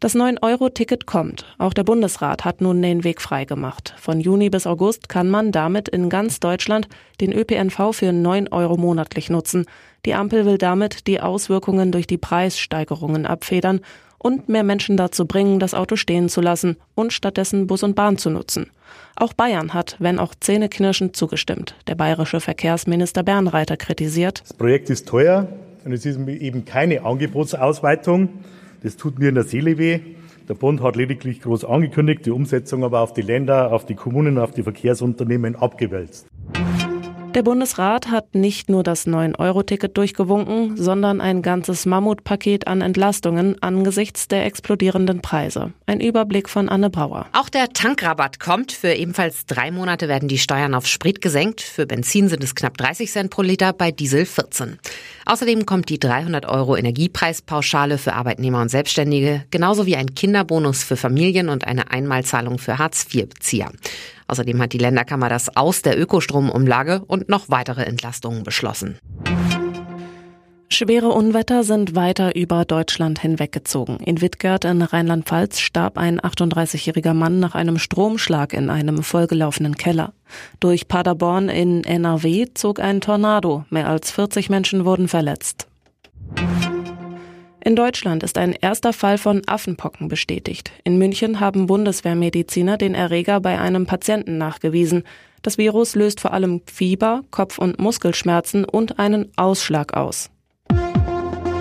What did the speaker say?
Das 9-Euro-Ticket kommt. Auch der Bundesrat hat nun den Weg freigemacht. Von Juni bis August kann man damit in ganz Deutschland den ÖPNV für 9 Euro monatlich nutzen. Die Ampel will damit die Auswirkungen durch die Preissteigerungen abfedern und mehr Menschen dazu bringen, das Auto stehen zu lassen und stattdessen Bus und Bahn zu nutzen. Auch Bayern hat, wenn auch zähneknirschend, zugestimmt. Der bayerische Verkehrsminister Bernreiter kritisiert. Das Projekt ist teuer und es ist eben keine Angebotsausweitung. Das tut mir in der Seele weh. Der Bund hat lediglich groß angekündigt, die Umsetzung aber auf die Länder, auf die Kommunen, auf die Verkehrsunternehmen abgewälzt. Der Bundesrat hat nicht nur das 9-Euro-Ticket durchgewunken, sondern ein ganzes Mammutpaket an Entlastungen angesichts der explodierenden Preise. Ein Überblick von Anne Brauer. Auch der Tankrabatt kommt. Für ebenfalls drei Monate werden die Steuern auf Sprit gesenkt. Für Benzin sind es knapp 30 Cent pro Liter, bei Diesel 14. Außerdem kommt die 300 Euro Energiepreispauschale für Arbeitnehmer und Selbstständige, genauso wie ein Kinderbonus für Familien und eine Einmalzahlung für Hartz-IV-Bezieher. Außerdem hat die Länderkammer das Aus der Ökostromumlage und noch weitere Entlastungen beschlossen. Schwere Unwetter sind weiter über Deutschland hinweggezogen. In Wittgert in Rheinland-Pfalz starb ein 38-jähriger Mann nach einem Stromschlag in einem vollgelaufenen Keller. Durch Paderborn in NRW zog ein Tornado. Mehr als 40 Menschen wurden verletzt. In Deutschland ist ein erster Fall von Affenpocken bestätigt. In München haben Bundeswehrmediziner den Erreger bei einem Patienten nachgewiesen. Das Virus löst vor allem Fieber, Kopf- und Muskelschmerzen und einen Ausschlag aus.